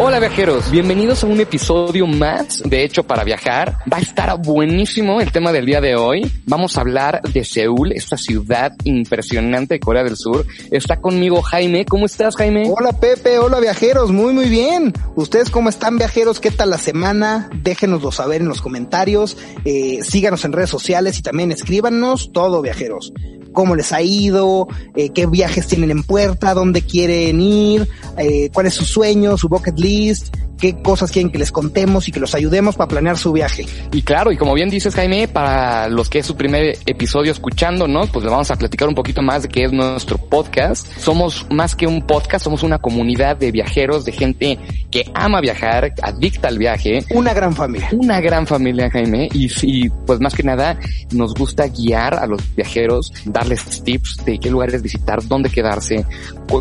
Hola viajeros, bienvenidos a un episodio más de Hecho para Viajar. Va a estar buenísimo el tema del día de hoy. Vamos a hablar de Seúl, esta ciudad impresionante de Corea del Sur. Está conmigo Jaime. ¿Cómo estás Jaime? Hola Pepe, hola viajeros, muy muy bien. ¿Ustedes cómo están viajeros? ¿Qué tal la semana? Déjenoslo saber en los comentarios. Eh, síganos en redes sociales y también escríbanos todo viajeros. ¿Cómo les ha ido? Eh, ¿Qué viajes tienen en puerta? ¿Dónde quieren ir? Eh, ¿Cuál es su sueño? ¿Su bucket list? ¿Qué cosas quieren que les contemos y que los ayudemos para planear su viaje? Y claro, y como bien dices Jaime, para los que es su primer episodio escuchándonos, pues le vamos a platicar un poquito más de qué es nuestro podcast. Somos más que un podcast, somos una comunidad de viajeros, de gente que ama viajar, adicta al viaje. Una gran familia. Una gran familia, Jaime, y, y pues más que nada nos gusta guiar a los viajeros, darles tips de qué lugares visitar, dónde quedarse,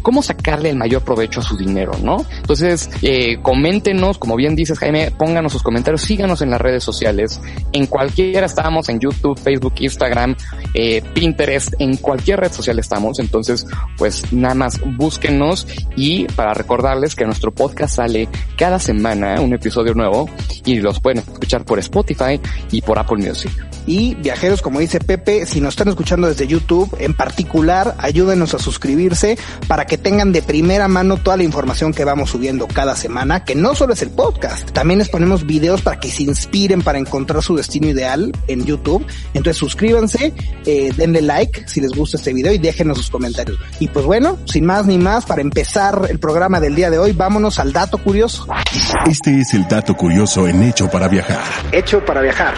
cómo sacarle el mayor provecho a su dinero, ¿no? Entonces, eh, coméntenos, como bien dices, Jaime, pónganos sus comentarios, síganos en las redes sociales, en cualquiera estamos, en YouTube, Facebook, Instagram, eh, Pinterest, en cualquier red social estamos, entonces, pues nada más búsquenos y para recordarles que nuestro podcast sale cada semana, un episodio nuevo, y los pueden escuchar por Spotify y por Apple Music. Y viajeros, como dice Pepe, si nos están escuchando desde YouTube, en particular, ayúdenos a suscribirse para que tengan de primera mano toda la información que vamos subiendo cada semana, que no solo es el podcast, también les ponemos videos para que se inspiren para encontrar su destino ideal en YouTube. Entonces suscríbanse, eh, denle like si les gusta este video y déjenos sus comentarios. Y pues bueno, sin más ni más, para empezar el programa del día de hoy, vámonos al dato curioso. Este es el dato curioso en Hecho para viajar. Hecho para viajar.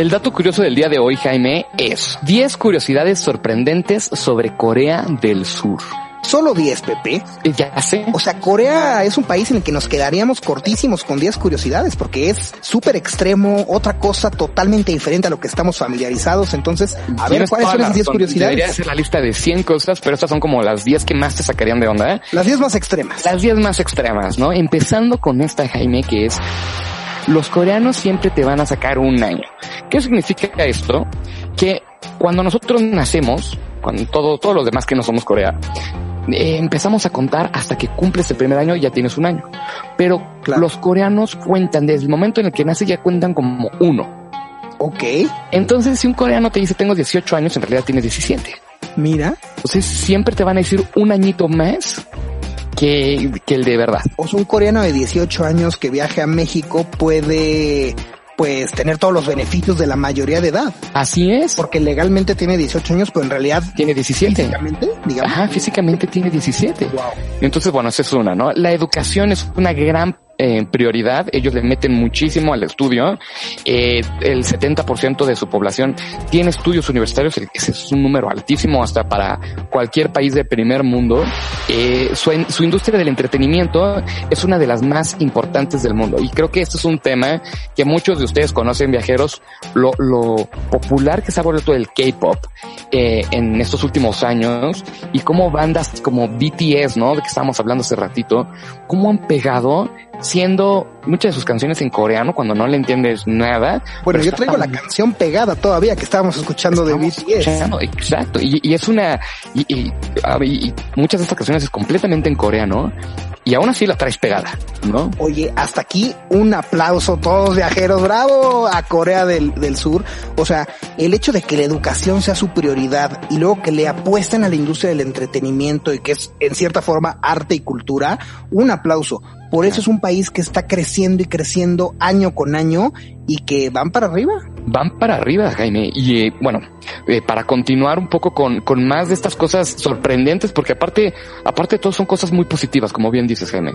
El dato curioso del día de hoy, Jaime, es 10 curiosidades sorprendentes sobre Corea del Sur. Solo 10, Pepe. Eh, Ya sé. O sea, Corea es un país en el que nos quedaríamos cortísimos con 10 curiosidades porque es súper extremo, otra cosa totalmente diferente a lo que estamos familiarizados. Entonces, a ver, ¿cuáles son la las 10 razón. Debería curiosidades? ser la lista de 100 cosas, pero estas son como las 10 que más te sacarían de onda. ¿eh? Las 10 más extremas. Las 10 más extremas, ¿no? Empezando con esta, Jaime, que es los coreanos siempre te van a sacar un año. ¿Qué significa esto? Que cuando nosotros nacemos, cuando todo, todos los demás que no somos Corea, eh, empezamos a contar hasta que cumples el primer año y ya tienes un año. Pero Claro. los coreanos cuentan, desde el momento en el que nace ya cuentan como uno. Ok, Entonces, si un coreano te dice tengo 18 años, en realidad tienes 17. mira. Entonces, siempre te van a decir un añito más que, que el de verdad. O sea, un coreano de 18 años que viaje a México puede, pues, tener todos los beneficios de la mayoría de edad. Así es. Porque legalmente tiene 18 años, pero en realidad, Tiene 17. físicamente, digamos. Ajá, físicamente tiene 17. Wow. Entonces, bueno, esa es una, ¿no? La educación es una gran eh, prioridad. Ellos le meten muchísimo al estudio. Eh, el 70% de su población tiene estudios universitarios. Ese es un número altísimo hasta para cualquier país de primer mundo. Eh, su, industria del entretenimiento es una de las más importantes del mundo. Y creo que este es un tema que muchos de ustedes conocen, viajeros, lo, lo popular que se ha vuelto el K-pop eh, en estos últimos años y cómo bandas como BTS, ¿no? De que estábamos hablando hace ratito, cómo han pegado siendo muchas de sus canciones en coreano cuando no le entiendes nada. Bueno, yo traigo la canción pegada todavía que estábamos escuchando de BTS. escuchando, Exacto, y, y es una, y, y- y muchas de estas canciones es completamente en coreano y aún así la traes pegada, ¿no? Oye, hasta aquí un aplauso todos viajeros, bravo a Corea del, del Sur. O sea, el hecho de que la educación sea su prioridad y luego que le apuesten a la industria del entretenimiento y que es en cierta forma arte y cultura, un aplauso. Por eso es un país que está creciendo y creciendo año con año y que van para arriba. van para arriba, Jaime. Y eh, bueno, eh, para continuar un poco con, con más de estas cosas sorprendentes, porque aparte, aparte de todo son cosas muy positivas, como bien dices, Jaime.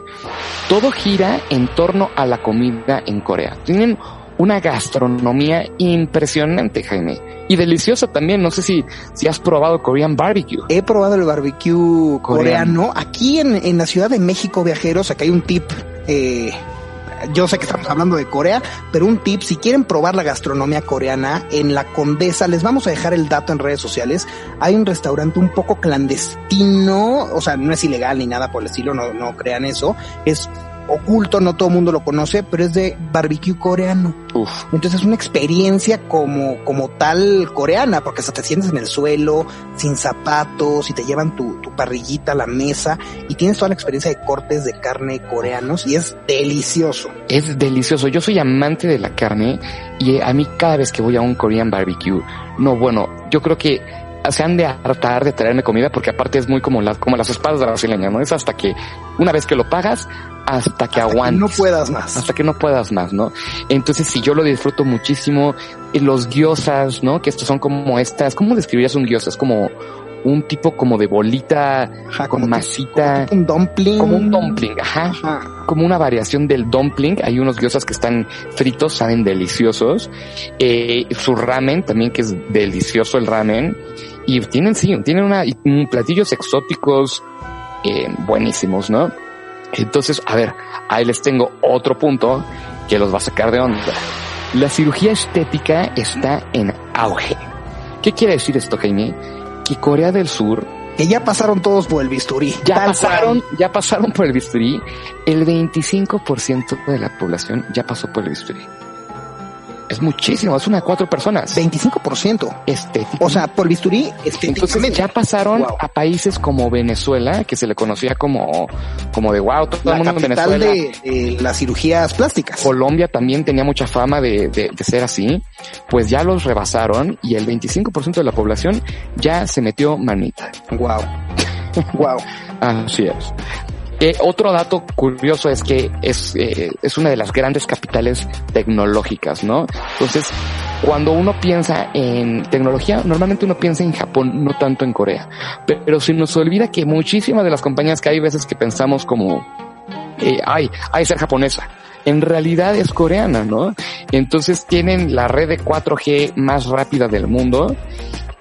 Todo gira en torno a la comida en Corea. Tienen una gastronomía impresionante, Jaime. Y deliciosa también. No sé si, si has probado Korean barbecue. He probado el barbecue coreano. Coreano. Aquí en, en la Ciudad de México, viajeros, acá hay un tip. Eh, yo sé que estamos hablando de Corea, pero un tip, si quieren probar la gastronomía coreana, en la Condesa, les vamos a dejar el dato en redes sociales, hay un restaurante un poco clandestino, o sea, no es ilegal ni nada por el estilo, no, no crean eso, es oculto, no todo el mundo lo conoce, pero es de barbecue coreano. Uf. Entonces es una experiencia como, como tal coreana, porque hasta te sientes en el suelo, sin zapatos, y te llevan tu, tu parrillita a la mesa, y tienes toda la experiencia de cortes de carne coreanos, y es delicioso. Es delicioso. Yo soy amante de la carne y a mí cada vez que voy a un Korean barbecue, no, bueno, yo creo que se han de hartar de traerme comida porque aparte es muy como, la, como las espadas brasileñas, ¿no? Es hasta que una vez que lo pagas, hasta que Hasta aguantes. no puedas más. hasta que no puedas más, ¿no? Entonces, si yo lo disfruto muchísimo, los gyozas, ¿no? Que estos son como estas, ¿cómo describirías un gyoza? Es como un tipo como de bolita Ajá, con como masita, Un dumpling. como un dumpling, ajá, Ajá. como una variación del dumpling. Hay unos gyozas que están fritos, saben deliciosos. Eh, su ramen también que es delicioso el ramen. Y tienen, sí, tienen una, platillos exóticos eh, buenísimos, ¿no? Entonces, a ver, ahí les tengo otro punto que los va a sacar de onda. La cirugía estética está en auge. ¿Qué quiere decir esto, Jaime? Que Corea del Sur Que ya pasaron todos por el bisturí. ya Tal pasaron, cual. ya pasaron por el bisturí. El 25% de la población ya pasó por el bisturí. Es muchísimo, es una de cuatro personas. 25%. Estética. O sea, por bisturí, Entonces ya pasaron Wow. a países como Venezuela, que se le conocía como, como de wow, todo el la mundo en Venezuela. de, de las cirugías plásticas. Colombia también tenía mucha fama de, de, de ser así, pues ya los rebasaron y el 25% de la población ya se metió manita. Wow. Wow. Así es. Eh, otro dato curioso es que es, eh, es una de las grandes capitales tecnológicas, ¿no? Entonces, cuando uno piensa en tecnología, normalmente uno piensa en Japón, no tanto en Corea. Pero se nos olvida que muchísimas de las compañías que hay veces que pensamos como, eh, ay, hay ser japonesa. En realidad es coreana, ¿no? Entonces tienen la red de 4G más rápida del mundo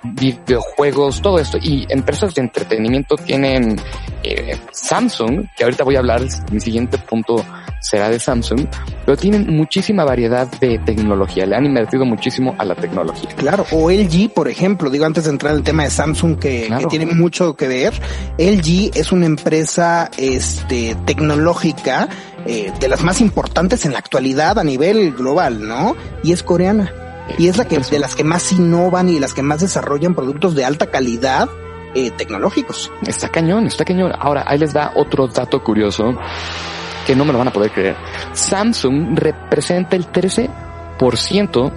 videojuegos, todo esto. Y empresas de entretenimiento tienen eh, Samsung, que ahorita voy a hablar, mi siguiente punto será de Samsung, pero tienen muchísima variedad de tecnología, le han invertido muchísimo a la tecnología. Claro, o LG, por ejemplo, digo antes de entrar al tema de Samsung que, Claro. que tiene mucho que ver, LG es una empresa este tecnológica eh, de las más importantes en la actualidad a nivel global, ¿no? Y es coreana. Y es la que de las que más innovan y las que más desarrollan productos de alta calidad eh, tecnológicos. Está cañón, está cañón. Ahora, ahí les da otro dato curioso que no me lo van a poder creer. Samsung representa el 13%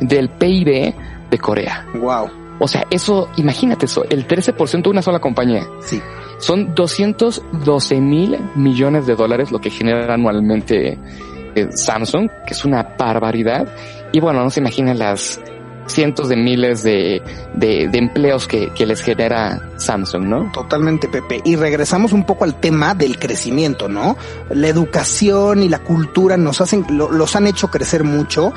del PIB de Corea. Wow. O sea, eso, imagínate eso, el 13% de una sola compañía. Sí. Son 212 mil millones de dólares lo que genera anualmente eh, Samsung, que es una barbaridad. Y bueno, no se imaginan las cientos de miles de, de, empleos que, que les genera Samsung, ¿no? Totalmente, Pepe. Y regresamos un poco al tema del crecimiento, ¿no? La educación y la cultura nos hacen, lo- los han hecho crecer mucho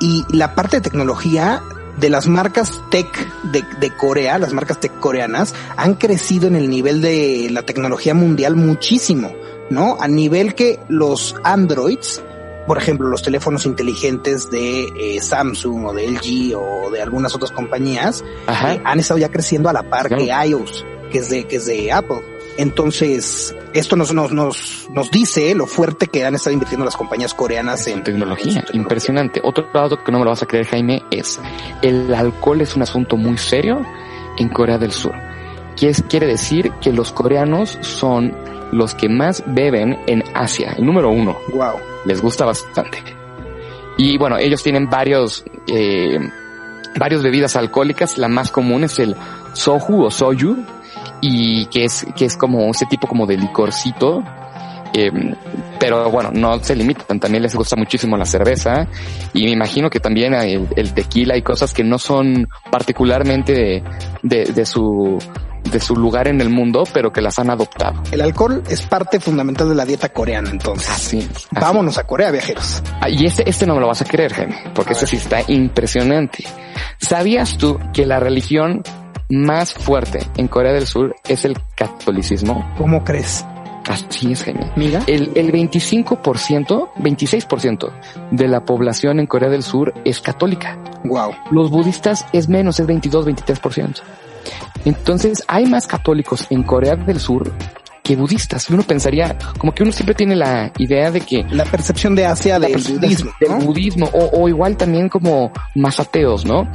y la parte de tecnología de las marcas tech de, de Corea, las marcas tech coreanas, han crecido en el nivel de la tecnología mundial muchísimo, ¿no? A nivel que los Androids, por ejemplo, los teléfonos inteligentes de eh, Samsung o de LG o de algunas otras compañías, eh, han estado ya creciendo a la par Claro. que iOS, que es de, que es de Apple. Entonces, esto nos, nos, nos, nos dice lo fuerte que han estado invirtiendo las compañías coreanas en tecnología, en su tecnología. impresionante. Otro dato que no me lo vas a creer, Jaime, es el alcohol es un asunto muy serio en Corea del Sur. Quiere decir que los coreanos son los que más beben en Asia, el número uno. Wow. Les gusta bastante. Y bueno, ellos tienen varios, eh, varias bebidas alcohólicas. La más común es el soju o soju, y que es, que es como ese tipo como de licorcito. Eh, pero bueno, no se limitan, también les gusta muchísimo la cerveza y me imagino que también el, el tequila y cosas que no son particularmente de, de su de su lugar en el mundo, pero que las han adoptado. El alcohol es parte fundamental de la dieta coreana, entonces. Así. así. Vámonos a Corea, viajeros. Ah, y este, este no me lo vas a creer, Jaime, porque este sí está impresionante. ¿Sabías tú que la religión más fuerte en Corea del Sur es el catolicismo? ¿Cómo crees? Así es, Jaime. Mira. El, el 25%, 26% de la población en Corea del Sur es católica. Wow. Los budistas es menos, es 22, 23%. Entonces, hay más católicos en Corea del Sur que budistas. Uno pensaría, como que uno siempre tiene la idea de que... La percepción de Asia del budismo. Del budismo, o, igual también como más ateos, ¿no?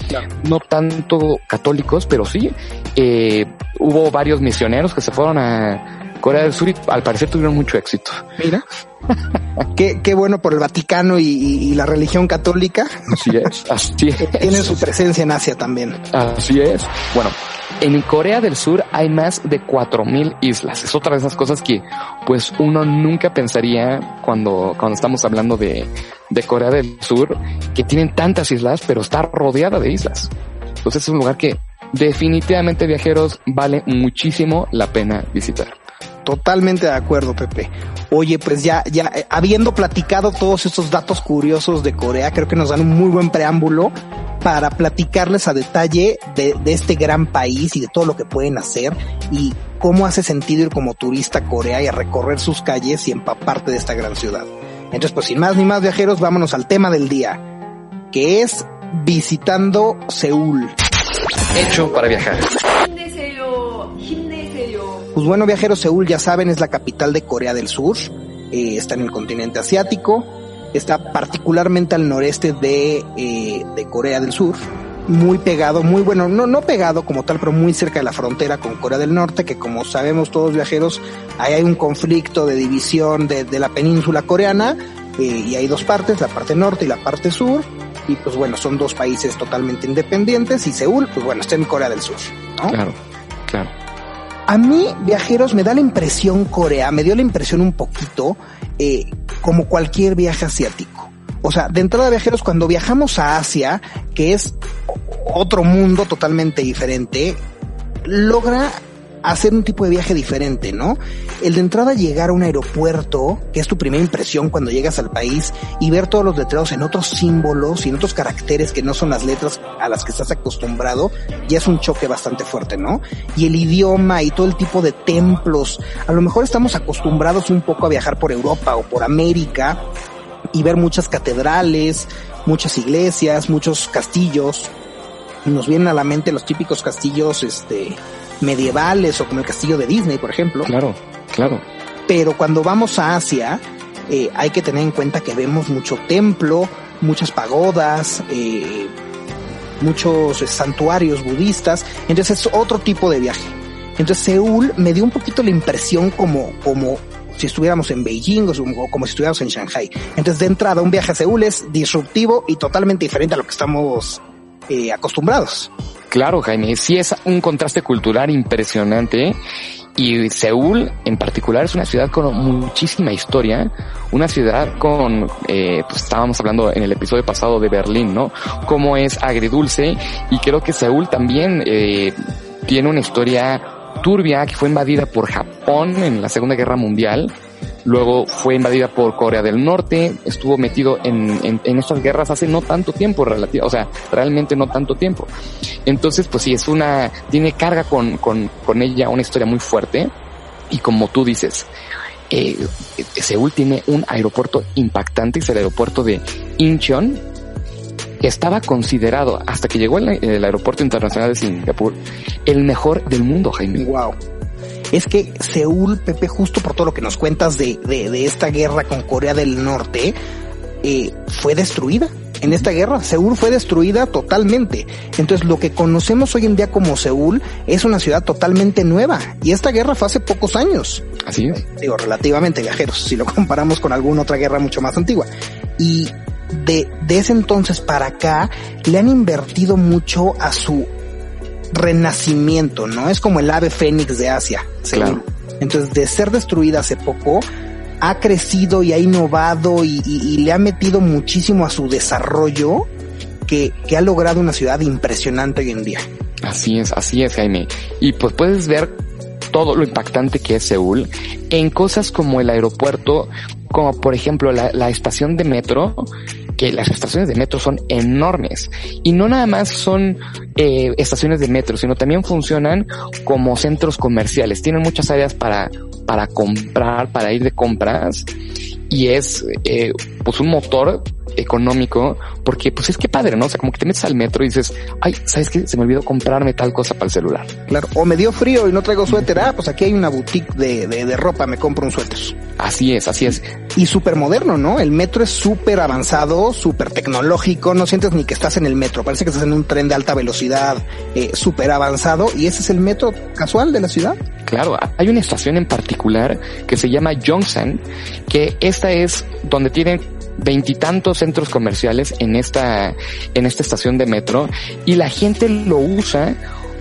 No tanto católicos, pero sí. Eh, hubo varios misioneros que se fueron a Corea del Sur y al parecer tuvieron mucho éxito. Mira. qué, qué bueno por el Vaticano y, la religión católica. Así es, así es. Tienen su presencia en Asia también. Así es. Bueno, en Corea del Sur hay más de 4000 islas. Es otra de esas cosas que pues uno nunca pensaría cuando, cuando estamos hablando de, de Corea del Sur, que tienen tantas islas, pero está rodeada de islas. Entonces es un lugar que definitivamente viajeros vale muchísimo la pena visitar. Totalmente de acuerdo, Pepe. Oye, pues ya, ya, eh, habiendo platicado todos estos datos curiosos de Corea, creo que nos dan un muy buen preámbulo para platicarles a detalle de, de este gran país y de todo lo que pueden hacer y cómo hace sentido ir como turista a Corea y a recorrer sus calles y empaparte de esta gran ciudad. Entonces, pues sin más ni más viajeros, vámonos al tema del día, que es visitando Seúl. Hecho para viajar. Pues bueno, viajeros, Seúl, ya saben, es la capital de Corea del Sur, eh, está en el continente asiático, está particularmente al noreste de, eh, de Corea del Sur, muy pegado, muy bueno, no, no pegado como tal, pero muy cerca de la frontera con Corea del Norte, que como sabemos todos viajeros, ahí hay un conflicto de división de, de la península coreana, eh, y hay dos partes, la parte norte y la parte sur, y pues bueno, son dos países totalmente independientes, y Seúl, pues bueno, está en Corea del Sur, ¿no? Claro, claro. A mí, viajeros, me da la impresión Corea, me dio la impresión un poquito eh, como cualquier viaje asiático. O sea, de entrada viajeros, cuando viajamos a Asia, que es otro mundo totalmente diferente, logra hacer un tipo de viaje diferente, ¿no? El de entrada llegar a un aeropuerto, que es tu primera impresión cuando llegas al país, y ver todos los letreros en otros símbolos y en otros caracteres que no son las letras a las que estás acostumbrado, ya es un choque bastante fuerte, ¿no? Y el idioma y todo el tipo de templos, a lo mejor estamos acostumbrados un poco a viajar por Europa o por América y ver muchas catedrales, muchas iglesias, muchos castillos, nos vienen a la mente los típicos castillos, este, medievales o como el castillo de Disney, por ejemplo. Claro, claro. Pero cuando vamos a Asia, eh, hay que tener en cuenta que vemos mucho templo, muchas pagodas, eh, muchos santuarios budistas. Entonces es otro tipo de viaje. Entonces Seúl me dio un poquito la impresión como, como si estuviéramos en Beijing o como si estuviéramos en Shanghai. Entonces de entrada un viaje a Seúl es disruptivo y totalmente diferente a lo que estamos eh, acostumbrados. Claro, Jaime, sí es un contraste cultural impresionante y Seúl en particular es una ciudad con muchísima historia, una ciudad con, eh, pues estábamos hablando en el episodio pasado de Berlín, ¿no? Cómo es agridulce y creo que Seúl también eh, tiene una historia turbia que fue invadida por Japón en la Segunda Guerra Mundial luego fue invadida por Corea del Norte, estuvo metido en, en, estas guerras hace no tanto tiempo, o sea, realmente no tanto tiempo. Entonces, pues sí, es una, tiene carga con, con, con ella una historia muy fuerte y como tú dices, eh, Seúl tiene un aeropuerto impactante, es el aeropuerto de Incheon, estaba considerado, hasta que llegó el, el aeropuerto internacional de Singapur, el mejor del mundo, Jaime. Wow es que Seúl, Pepe, justo por todo lo que nos cuentas de, de, esta guerra con Corea del Norte, eh, fue destruida. En esta guerra, Seúl fue destruida totalmente. Entonces, lo que conocemos hoy en día como Seúl es una ciudad totalmente nueva. Y esta guerra fue hace pocos años. Así es. Digo, relativamente viajeros, si lo comparamos con alguna otra guerra mucho más antigua. Y de, de ese entonces para acá, le han invertido mucho a su renacimiento, ¿no? Es como el ave fénix de Asia. Claro. Entonces, de ser destruida hace poco, ha crecido y ha innovado y, le ha metido muchísimo a su desarrollo que, que ha logrado una ciudad impresionante hoy en día. Así es, así es, Jaime. Y pues puedes ver todo lo impactante que es Seúl en cosas como el aeropuerto, como por ejemplo la, la estación de metro, que las estaciones de metro son enormes y no nada más son eh, estaciones de metro, sino también funcionan como centros comerciales. Tienen muchas áreas para, para comprar, para ir de compras y es eh, pues un motor económico, porque pues es que padre, ¿no? O sea, como que te metes al metro y dices, ay, ¿sabes qué? Se me olvidó comprarme tal cosa para el celular. Claro, o me dio frío y no traigo suéter, ah, pues aquí hay una boutique de, de, de ropa, me compro un suéter. Así es, así es. Y súper moderno, ¿no? El metro es súper avanzado, súper tecnológico, no sientes ni que estás en el metro, parece que estás en un tren de alta velocidad, eh, súper avanzado, y ese es el metro casual de la ciudad. Claro, hay una estación en particular que se llama Yongsan, que esta es donde tienen veintitantos centros comerciales en esta, en esta estación de metro y la gente lo usa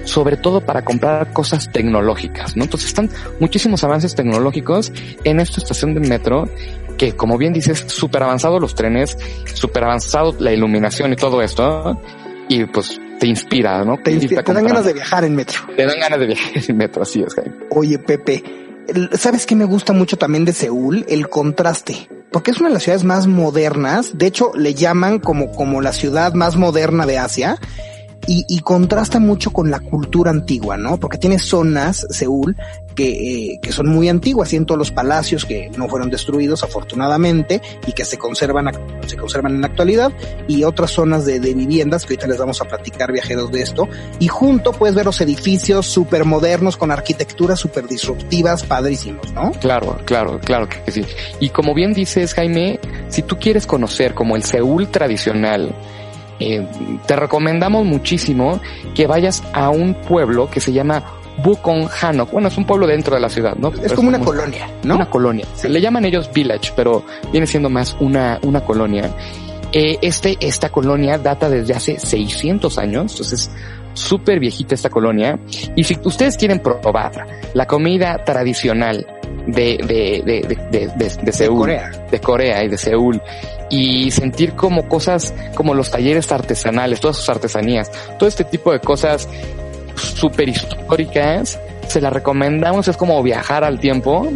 sobre todo para comprar cosas tecnológicas, ¿no? Entonces están muchísimos avances tecnológicos en esta estación de metro que, como bien dices, súper avanzado los trenes, súper avanzado la iluminación y todo esto, y pues te inspira, ¿no? Te, inspira, te dan ganas de viajar en metro. Te dan ganas de viajar en metro, así es, Jaime. Oye, Pepe, ¿sabes qué me gusta mucho también de Seúl? El contraste porque es una de las ciudades más modernas, de hecho le llaman como, como la ciudad más moderna de Asia, y, y, contrasta mucho con la cultura antigua, ¿no? Porque tiene zonas, Seúl, que, eh, que son muy antiguas, y en todos los palacios que no fueron destruidos afortunadamente y que se conservan, se conservan en la actualidad, y otras zonas de, de viviendas que ahorita les vamos a platicar viajeros de esto, y junto puedes ver los edificios súper modernos con arquitecturas súper disruptivas, padrísimos, ¿no? Claro, claro, claro que sí. Y como bien dices, Jaime, si tú quieres conocer como el Seúl tradicional, eh, te recomendamos muchísimo que vayas a un pueblo que se llama Bukong Hanok. Bueno, es un pueblo dentro de la ciudad, ¿no? Es como una colonia, ¿no? Una colonia. Se le llaman ellos village, pero viene siendo más una, una colonia. Eh, este, esta colonia data desde hace 600 años, entonces súper viejita esta colonia. Y si ustedes quieren probar la comida tradicional de, de, de, de, de, de Seúl, Corea. de Corea y de Seúl, y sentir como cosas como los talleres artesanales, todas sus artesanías, todo este tipo de cosas súper históricas, se las recomendamos, es como viajar al tiempo.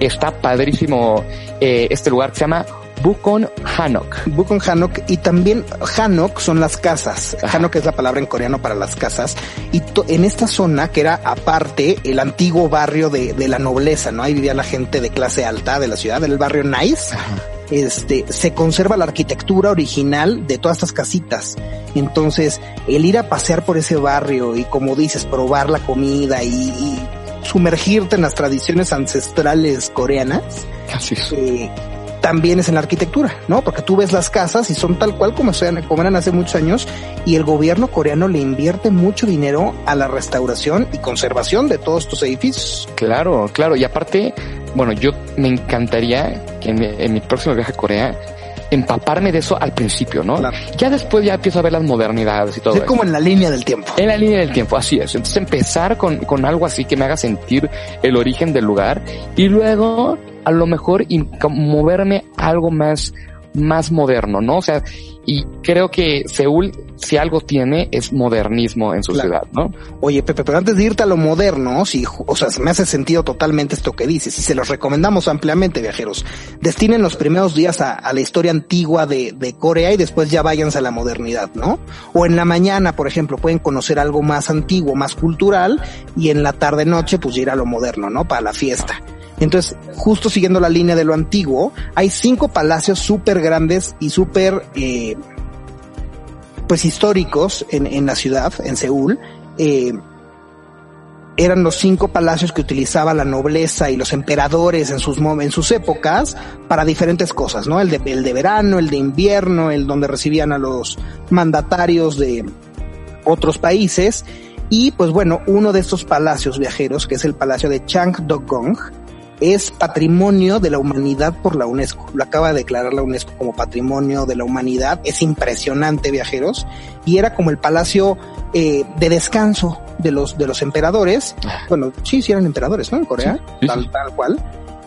Está padrísimo eh, este lugar que se llama Bukon Hanok. Bukon Hanok y también Hanok son las casas. Ajá. Hanok es la palabra en coreano para las casas. Y en esta zona, que era aparte el antiguo barrio de, de, la nobleza, ¿no? Ahí vivía la gente de clase alta de la ciudad, del barrio Nice. Ajá. Este, se conserva la arquitectura original de todas estas casitas. Entonces, el ir a pasear por ese barrio y como dices, probar la comida y, y sumergirte en las tradiciones ancestrales coreanas, Así es. Eh, también es en la arquitectura, ¿no? Porque tú ves las casas y son tal cual como, sean, como eran hace muchos años y el gobierno coreano le invierte mucho dinero a la restauración y conservación de todos estos edificios. Claro, claro. Y aparte, bueno, yo me encantaría que en mi, en mi próximo viaje a Corea empaparme de eso al principio, ¿no? Claro. Ya después ya empiezo a ver las modernidades y todo. Es como en la línea del tiempo. En la línea del tiempo, así es. Entonces empezar con, con algo así que me haga sentir el origen del lugar y luego a lo mejor moverme a algo más, más moderno, ¿no? O sea, y creo que Seúl, si algo tiene, es modernismo en su claro. ciudad, ¿no? Oye, Pepe, pero antes de irte a lo moderno, si, o sea, me hace sentido totalmente esto que dices y se los recomendamos ampliamente, viajeros. Destinen los primeros días a, a la historia antigua de, de, Corea y después ya váyanse a la modernidad, ¿no? O en la mañana, por ejemplo, pueden conocer algo más antiguo, más cultural y en la tarde noche, pues ir a lo moderno, ¿no? Para la fiesta. Entonces, justo siguiendo la línea de lo antiguo, hay cinco palacios súper grandes y súper, eh, pues históricos en, en, la ciudad, en Seúl. Eh, eran los cinco palacios que utilizaba la nobleza y los emperadores en sus, en sus épocas para diferentes cosas, ¿no? El de, el de verano, el de invierno, el donde recibían a los mandatarios de otros países. Y pues bueno, uno de estos palacios viajeros, que es el palacio de Changdokgong, es patrimonio de la humanidad por la UNESCO. Lo acaba de declarar la UNESCO como patrimonio de la humanidad. Es impresionante, viajeros. Y era como el palacio eh, de descanso de los, de los emperadores. Bueno, sí, sí eran emperadores, ¿no? En Corea, sí, sí, tal, tal cual.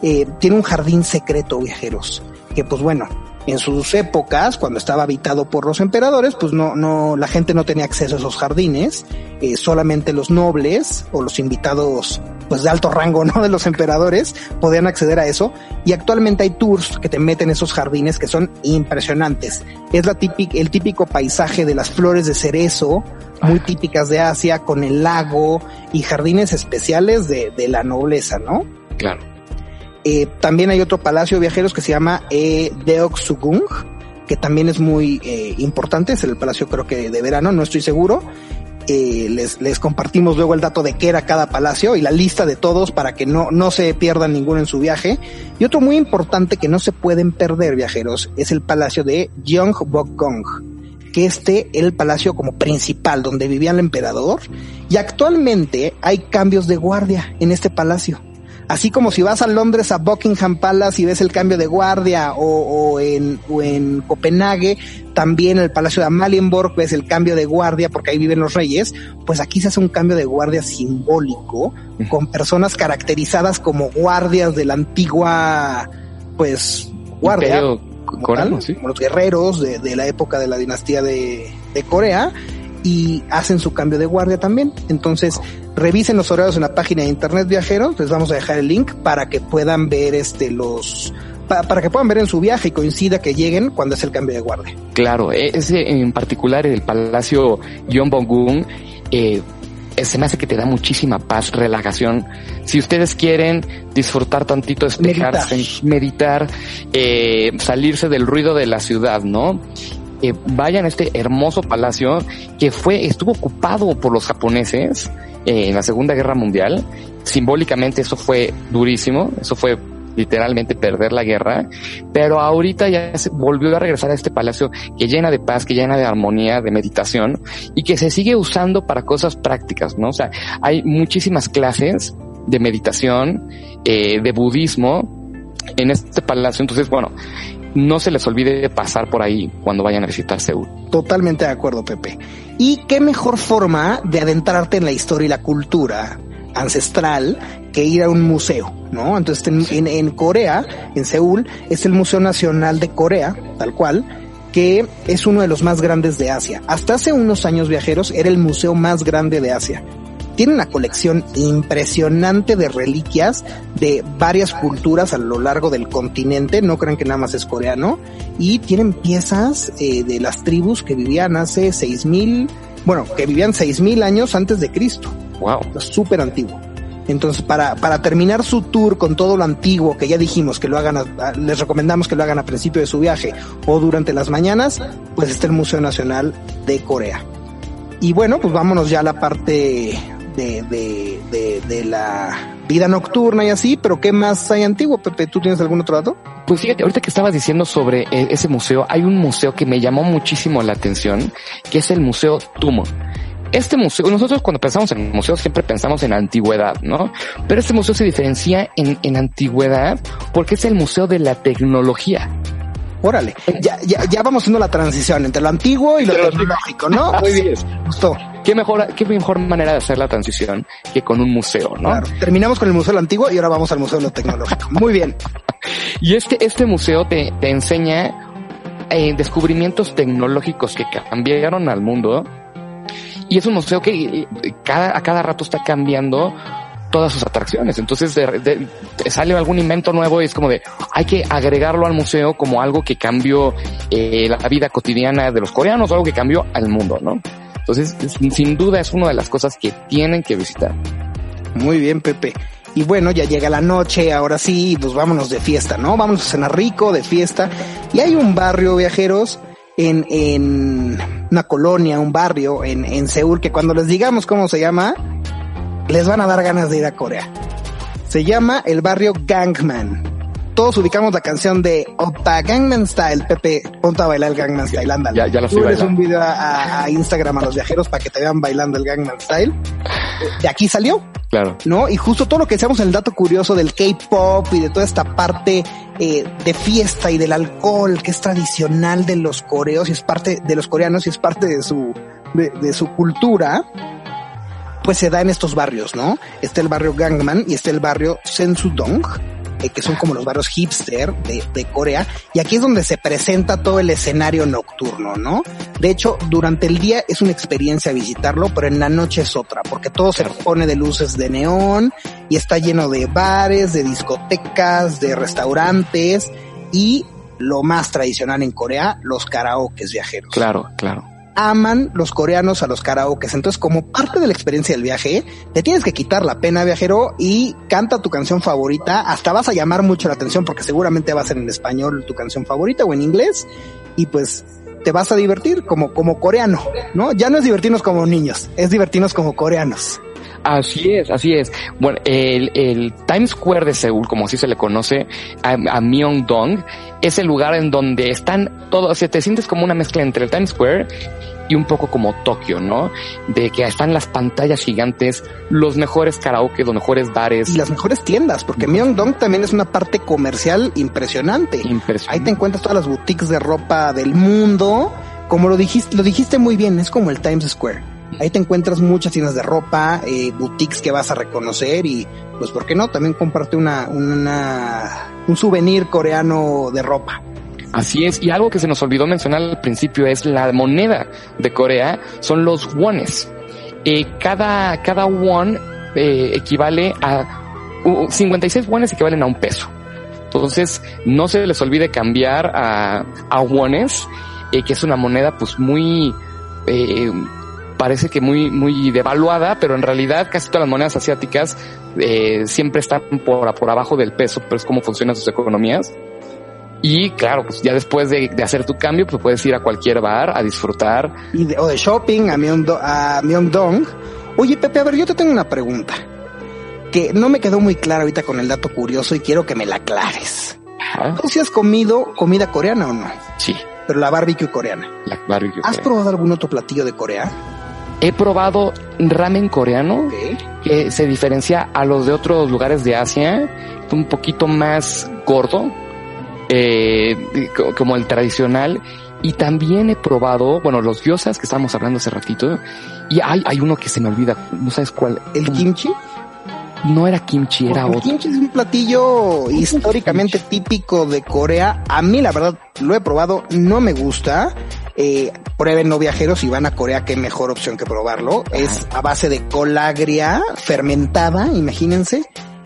Eh, tiene un jardín secreto, viajeros. Que pues bueno, en sus épocas, cuando estaba habitado por los emperadores, pues no, no, la gente no tenía acceso a esos jardines, eh, solamente los nobles o los invitados, pues de alto rango, ¿no? De los emperadores podían acceder a eso. Y actualmente hay tours que te meten en esos jardines que son impresionantes. Es la típica, el típico paisaje de las flores de cerezo, muy típicas de Asia, con el lago y jardines especiales de, de la nobleza, ¿no? Claro. Eh, también hay otro palacio de viajeros que se llama eh, Deoksugung, que también es muy eh, importante, es el palacio creo que de verano, no estoy seguro. Eh, les, les compartimos luego el dato de qué era cada palacio y la lista de todos para que no, no se pierdan ninguno en su viaje. Y otro muy importante que no se pueden perder viajeros es el palacio de Gyeongbokgung que este era el palacio como principal donde vivía el emperador y actualmente hay cambios de guardia en este palacio. Así como si vas a Londres a Buckingham Palace y ves el cambio de guardia o, en, o en Copenhague, también en el Palacio de Amalienborg ves el cambio de guardia porque ahí viven los reyes, pues aquí se hace un cambio de guardia simbólico con personas caracterizadas como guardias de la antigua, pues, guardia. Como, ¿sí? los guerreros de, de, la época de la dinastía de, de Corea y hacen su cambio de guardia también. Entonces, revisen los horarios en la página de internet viajeros, les vamos a dejar el link para que puedan ver este los para que puedan ver en su viaje y coincida que lleguen cuando es el cambio de guardia. Claro, e, ese en particular el Palacio Gyeongbokgung eh, se me hace que te da muchísima paz, relajación. Si ustedes quieren disfrutar tantito, despejarse, meditar, meditar eh, salirse del ruido de la ciudad, ¿no? Eh, vayan a este hermoso palacio que fue, estuvo ocupado por los japoneses eh, en la Segunda Guerra Mundial. Simbólicamente eso fue durísimo, eso fue literalmente perder la guerra, pero ahorita ya se volvió a regresar a este palacio que llena de paz, que llena de armonía, de meditación y que se sigue usando para cosas prácticas, ¿no? O sea, hay muchísimas clases de meditación, eh, de budismo en este palacio. Entonces, bueno, no se les olvide pasar por ahí cuando vayan a visitar Seúl. Totalmente de acuerdo, Pepe. ¿Y qué mejor forma de adentrarte en la historia y la cultura ancestral que ir a un museo, ¿no? Entonces en, en, Corea, en Seúl, es el Museo Nacional de Corea, tal cual, que es uno de los más grandes de Asia. Hasta hace unos años viajeros era el museo más grande de Asia. Tiene una colección impresionante de reliquias de varias culturas a lo largo del continente, no crean que nada más es coreano, y tienen piezas eh, de las tribus que vivían hace seis mil, bueno, que vivían seis mil años antes de Cristo. Wow. Súper antiguo. Entonces, para, para terminar su tour con todo lo antiguo, que ya dijimos que lo hagan, a, les recomendamos que lo hagan a principio de su viaje o durante las mañanas, pues está el Museo Nacional de Corea. Y bueno, pues vámonos ya a la parte de, de, de, la vida nocturna y así, pero ¿qué más hay antiguo, Pepe? ¿Tú tienes algún otro dato? Pues fíjate, ahorita que estabas diciendo sobre eh, ese museo, hay un museo que me llamó muchísimo la atención, que es el Museo Tumo este museo, nosotros cuando pensamos en museos siempre pensamos en antigüedad, ¿no? Pero este museo se diferencia en, en antigüedad porque es el museo de la tecnología. Órale, ya, ya, ya vamos haciendo la transición entre lo antiguo y lo Pero tecnológico, ¿no? Muy bien. Gustó. ¿Qué mejor, qué mejor manera de hacer la transición que con un museo, ¿no? Claro. Terminamos con el museo de lo antiguo y ahora vamos al museo de lo tecnológico. Muy bien. y este, este museo te, te enseña eh, descubrimientos tecnológicos que cambiaron al mundo y es un museo que eh, cada, a cada rato está cambiando todas sus atracciones. Entonces de, de, sale algún invento nuevo y es como de hay que agregarlo al museo como algo que cambió eh, la vida cotidiana de los coreanos algo que cambió al mundo, ¿no? Entonces, sin duda es una de las cosas que tienen que visitar. Muy bien, Pepe. Y bueno, ya llega la noche, ahora sí, pues vámonos de fiesta, ¿no? Vámonos a cenar rico, de fiesta. Y hay un barrio, viajeros, en, en una colonia, un barrio en, en Seúl, que cuando les digamos cómo se llama, les van a dar ganas de ir a Corea. Se llama el barrio Gangman. Todos ubicamos la canción de Opa Gangnam Style. Pepe, ponte a bailar el Gangnam Style, ándale. Ya, ya lo Subes un video a, a, Instagram a los viajeros para que te vean bailando el Gangnam Style. De aquí salió. Claro. ¿No? Y justo todo lo que decíamos en el dato curioso del K-pop y de toda esta parte eh, de fiesta y del alcohol que es tradicional de los coreos y es parte de los coreanos y es parte de su, de, de su cultura pues se da en estos barrios, ¿no? Está el barrio Gangman y está el barrio Sensudong, eh, que son como los barrios hipster de, de, Corea, y aquí es donde se presenta todo el escenario nocturno, ¿no? De hecho, durante el día es una experiencia visitarlo, pero en la noche es otra, porque todo se pone de luces de neón y está lleno de bares, de discotecas, de restaurantes y lo más tradicional en Corea, los karaokes viajeros. Claro, claro. Aman los coreanos a los karaokes. Entonces, como parte de la experiencia del viaje, te tienes que quitar la pena, viajero, y canta tu canción favorita. Hasta vas a llamar mucho la atención porque seguramente va a ser en español tu canción favorita o en inglés. Y pues te vas a divertir como, como coreano, ¿no? Ya no es divertirnos como niños, es divertirnos como coreanos. Así es, así es. Bueno, el, el Times Square de Seúl, como así se le conoce, a, a Myeongdong, es el lugar en donde están todos, o sea, te sientes como una mezcla entre el Times Square y un poco como Tokio, ¿no? De que están las pantallas gigantes, los mejores karaoke, los mejores bares. Y las mejores tiendas, porque Myeongdong también es una parte comercial impresionante. Impresionante. Ahí te encuentras todas las boutiques de ropa del mundo. Como lo dijiste, lo dijiste muy bien, es como el Times Square. Ahí te encuentras muchas tiendas de ropa, eh, boutiques que vas a reconocer y, pues, ¿por qué no? También comparte una, una, un souvenir coreano de ropa. Así es, y algo que se nos olvidó mencionar al principio es la moneda de Corea, son los wones. Eh, cada, cada won eh, equivale a uh, 56 wones equivalen a un peso. Entonces, no se les olvide cambiar a, a wones, eh, que es una moneda pues muy, parece que muy, muy devaluada, pero en realidad casi todas las monedas asiáticas eh, siempre están por, por abajo del peso, pero es como funcionan sus economías. Y claro, pues ya después de, de, hacer tu cambio, pues puedes ir a cualquier bar a disfrutar. Y de, o de shopping a, Myeongdo a Myeongdong. Oye, Pepe, a ver, yo te tengo una pregunta. Que no me quedó muy clara ahorita con el dato curioso y quiero que me la aclares. Ajá. ¿Tú si has comido comida coreana o no? Sí, Pero la barbecue coreana. la barbecue. ¿Has probado algún otro platillo de Corea? He probado ramen coreano que se diferencia a los de otros lugares de Asia, un poquito más gordo, eh, co- como el tradicional. Y también he probado, bueno, los gyozas que estábamos hablando hace ratito. Y hay, hay uno que se me olvida, no sabes cuál. ¿El kimchi? No era kimchi, era el otro. kimchi es un platillo históricamente típico de Corea. A mí, la verdad, lo he probado, no me gusta. Eh, prueben no viajeros y van a Corea, qué mejor opción que probarlo. Es a base de cola agria fermentada, imagínense,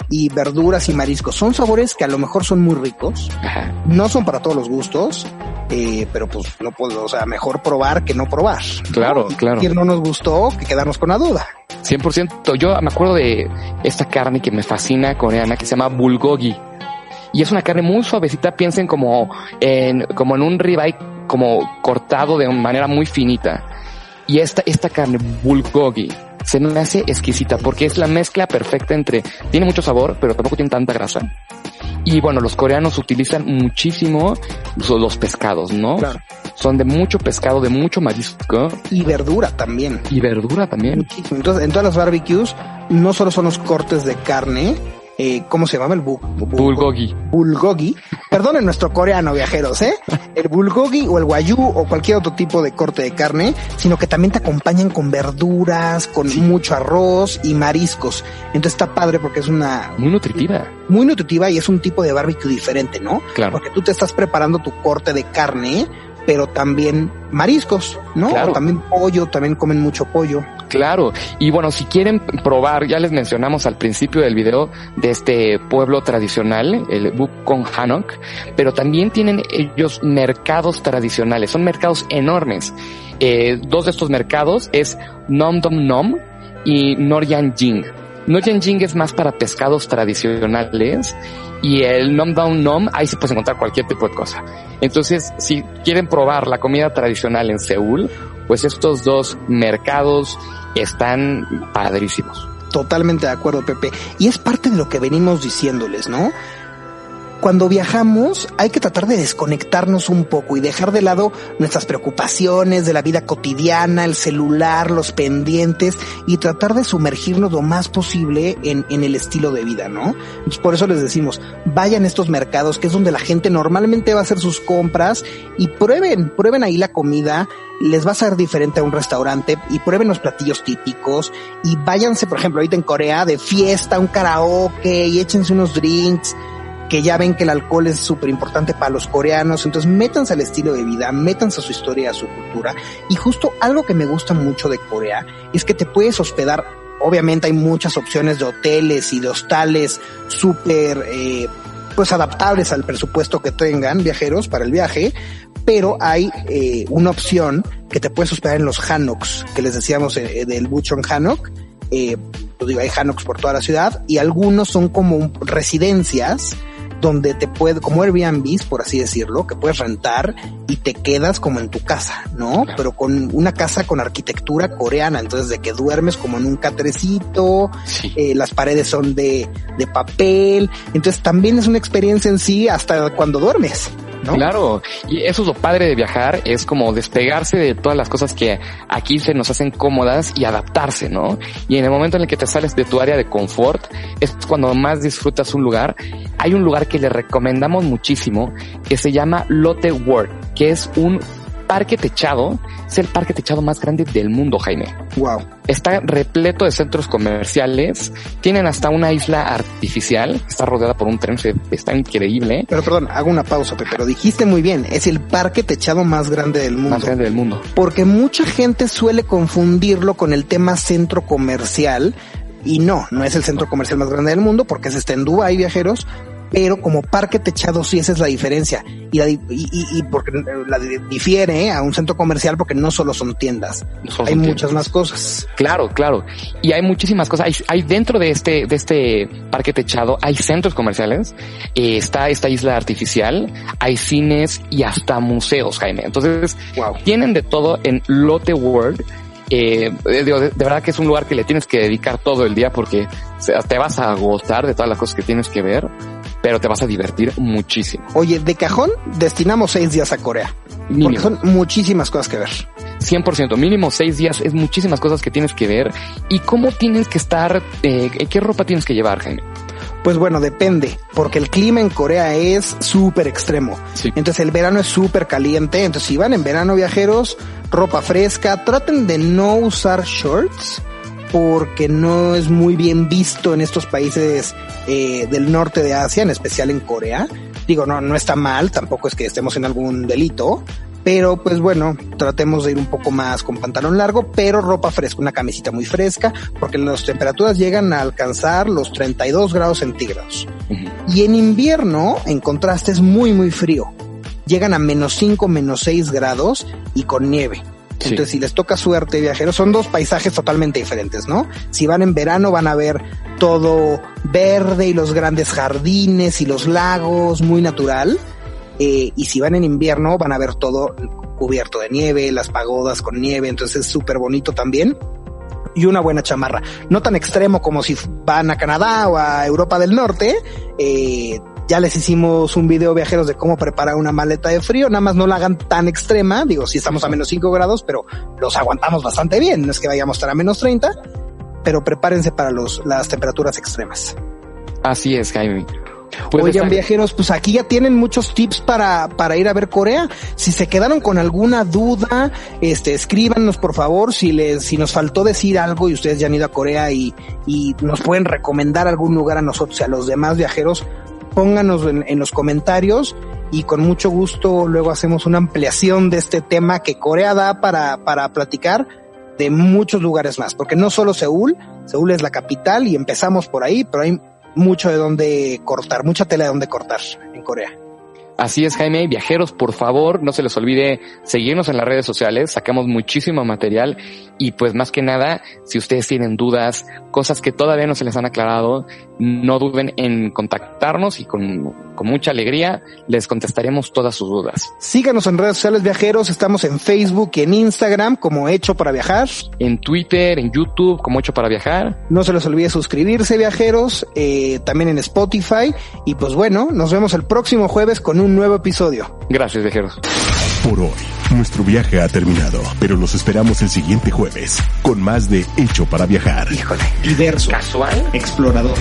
y verduras y mariscos. Son sabores que a lo mejor son muy ricos. Ajá. No son para todos los gustos, eh, pero pues no puedo, o sea, mejor probar que no probar. Claro, claro. decir no nos gustó que quedarnos con la duda. 100%. Yo me acuerdo de esta carne que me fascina coreana que se llama bulgogi. Y es una carne muy suavecita, piensen como en, como en un ribeye como cortado de manera muy finita. Y esta, esta carne bulgogi se me hace exquisita porque es la mezcla perfecta entre, tiene mucho sabor, pero tampoco tiene tanta grasa. Y bueno, los coreanos utilizan muchísimo los, los pescados, ¿no? Claro. Son de mucho pescado, de mucho marisco Y verdura también. y verdura también. Muchísimo. Entonces, en todas las barbecues, no solo son los cortes de carne, eh, ¿cómo se llama? El bu bu- Bulgogi. bulgogi. Perdonen nuestro coreano, viajeros, ¿eh? El bulgogi o el guayú o cualquier otro tipo de corte de carne, sino que también te acompañan con verduras, con mucho arroz y mariscos. Entonces está padre porque es una Muy nutritiva. muy nutritiva y es un tipo de barbecue diferente, ¿no? Claro. Porque tú te estás preparando tu corte de carne, pero también mariscos, ¿no? Claro. O también pollo, también comen mucho pollo. Claro. Y bueno, si quieren probar, ya les mencionamos al principio del video de este pueblo tradicional, el Bukong Hanok, pero también tienen ellos mercados tradicionales. Son mercados enormes. Eh, dos de estos mercados es Nom Dom Nom y Noryan Jing. Noryan Jing es más para pescados tradicionales y el Nom Dom Nom, ahí se puede encontrar cualquier tipo de cosa. Entonces, si quieren probar la comida tradicional en Seúl, pues estos dos mercados están padrísimos. Totalmente de acuerdo, Pepe. Y es parte de lo que venimos diciéndoles, ¿no? Cuando viajamos hay que tratar de desconectarnos un poco y dejar de lado nuestras preocupaciones de la vida cotidiana, el celular, los pendientes y tratar de sumergirnos lo más posible en, en el estilo de vida, ¿no? Entonces, por eso les decimos, vayan a estos mercados que es donde la gente normalmente va a hacer sus compras y prueben, prueben ahí la comida, les va a ser diferente a un restaurante y prueben los platillos típicos y váyanse, por ejemplo, ahorita en Corea de fiesta, un karaoke y échense unos drinks que ya ven que el alcohol es súper importante para los coreanos, entonces métanse al estilo de vida, métanse a su historia, a su cultura y justo algo que me gusta mucho de Corea es que te puedes hospedar Obviamente hay muchas opciones de hoteles y de hostales súper, eh, pues adaptables al presupuesto que tengan viajeros para el viaje, pero hay eh, una opción que te puedes hospedar en los hammocks, que les decíamos eh, eh, del Buchon Hannock. Eh, pues digo, hay hammocks por toda la ciudad y algunos son como residencias donde te puede, como Airbnb, por así decirlo, que puedes rentar y te quedas como en tu casa, ¿no? Pero con una casa con arquitectura coreana, entonces de que duermes como en un catrecito, eh, las paredes son de, de papel, entonces también es una experiencia en sí hasta cuando duermes. Claro, y eso es lo padre de viajar, es como despegarse de todas las cosas que aquí se nos hacen cómodas y adaptarse, ¿no? Y en el momento en el que te sales de tu área de confort, es cuando más disfrutas un lugar. Hay un lugar que le recomendamos muchísimo que se llama Lotte World, que es un parque techado es el parque techado más grande del mundo, Jaime. Wow. Está repleto de centros comerciales. Tienen hasta una isla artificial. Está rodeada por un tren. Está increíble. Pero perdón, hago una pausa, pero dijiste muy bien. Es el parque techado más grande del mundo. Más grande del mundo. Porque mucha gente suele confundirlo con el tema centro comercial. Y no, no es el centro comercial más grande del mundo porque se está en Dubái, viajeros, pero como parque techado sí esa es la diferencia y, la, y, y, porque la difiere ¿eh? a un centro comercial porque no solo son tiendas, hay muchas más cosas. Claro, claro. Y hay muchísimas cosas. Hay, hay dentro de este, de este parque techado, hay centros comerciales, eh, está esta isla artificial, hay cines y hasta museos, Jaime. Entonces, wow. tienen de todo en Lotte World eh, de, de, verdad que es un lugar que le tienes que dedicar todo el día porque te vas a agotar de todas las cosas que tienes que ver, pero te vas a divertir muchísimo. Oye, de cajón destinamos seis días a Corea. Mínimo. Porque son muchísimas cosas que ver. 100%, mínimo seis días, es muchísimas cosas que tienes que ver. ¿Y cómo tienes que estar? Eh, ¿Qué ropa tienes que llevar, Jaime? Pues bueno, depende, porque el clima en Corea es súper extremo. Sí. Entonces el verano es súper caliente. Entonces si van en verano viajeros, ropa fresca, traten de no usar shorts porque no es muy bien visto en estos países eh, del norte de Asia, en especial en Corea. Digo, no, no está mal, tampoco es que estemos en algún delito, pero pues bueno, tratemos de ir un poco más con pantalón largo, pero ropa fresca, una camisita muy fresca, porque las temperaturas llegan a alcanzar los 32 grados centígrados. Uh -huh. Y en invierno, en contraste, es muy, muy frío. Llegan a menos 5, menos 6 grados y con nieve. Entonces, si les toca suerte, viajeros, son dos paisajes totalmente diferentes, ¿no? Si van en verano, van a ver todo verde y los grandes jardines y los lagos, muy natural. Eh, y si van en invierno van a ver todo cubierto de nieve, las pagodas con nieve, entonces es súper bonito también. Y una buena chamarra. No tan extremo como si van a Canadá o a Europa del Norte. Eh, ya les hicimos un video viajeros de cómo preparar una maleta de frío. Nada más no la hagan tan extrema. Digo, si estamos a menos 5 grados, pero los aguantamos bastante bien. No es que vayamos a estar a menos 30, pero prepárense para los, las temperaturas extremas. Así es, Jaime. Pues Oigan, viajeros, pues aquí ya tienen muchos tips para, para ir a ver Corea. Si se quedaron con alguna duda, este, escríbanos por favor. Si les, si nos faltó decir algo y ustedes ya han ido a Corea y, y nos pueden recomendar algún lugar a nosotros y a los demás viajeros, pónganos en, los comentarios y con mucho gusto luego hacemos una ampliación de este tema que Corea da para, para platicar de muchos lugares más, porque no solo Seúl, Seúl es la capital y empezamos por ahí, pero hay mucho de dónde cortar, mucha tela de dónde cortar en Corea. Así es, Jaime. Viajeros, por favor, no se les olvide seguirnos en las redes sociales. Sacamos muchísimo material y pues más que nada, si ustedes tienen dudas, cosas que todavía no se les han aclarado, no duden en contactarnos y con, con mucha alegría les contestaremos todas sus dudas. Síganos en redes sociales viajeros. Estamos en Facebook y en Instagram como Hecho para Viajar. En Twitter, en YouTube como Hecho para Viajar. No se les olvide suscribirse viajeros, eh, también en Spotify. Y pues bueno, nos vemos el próximo jueves con un un nuevo episodio. Gracias, viajeros. Por hoy, nuestro viaje ha terminado, pero los esperamos el siguiente jueves con más de Hecho para Viajar. Híjole, diverso, casual, explorador.